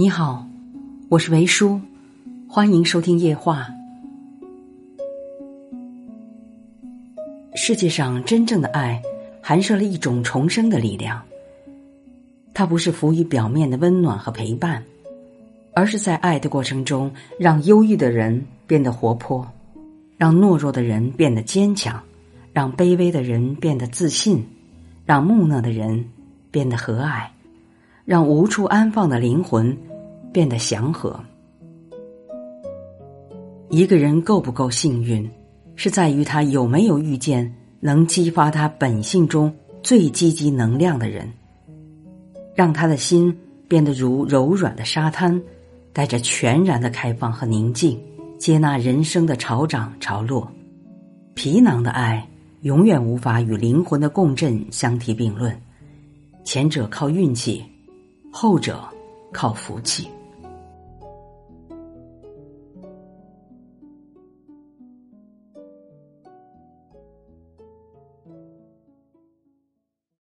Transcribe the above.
你好，我是维叔，欢迎收听夜话。世界上真正的爱，含摄了一种重生的力量。它不是浮于表面的温暖和陪伴，而是在爱的过程中，让忧郁的人变得活泼，让懦弱的人变得坚强，让卑微的人变得自信，让木讷的人变得和蔼，让无处安放的灵魂。变得祥和。一个人够不够幸运，是在于他有没有遇见能激发他本性中最积极能量的人，让他的心变得如柔软的沙滩，带着全然的开放和宁静，接纳人生的潮涨潮落。皮囊的爱永远无法与灵魂的共振相提并论，前者靠运气，后者靠福气。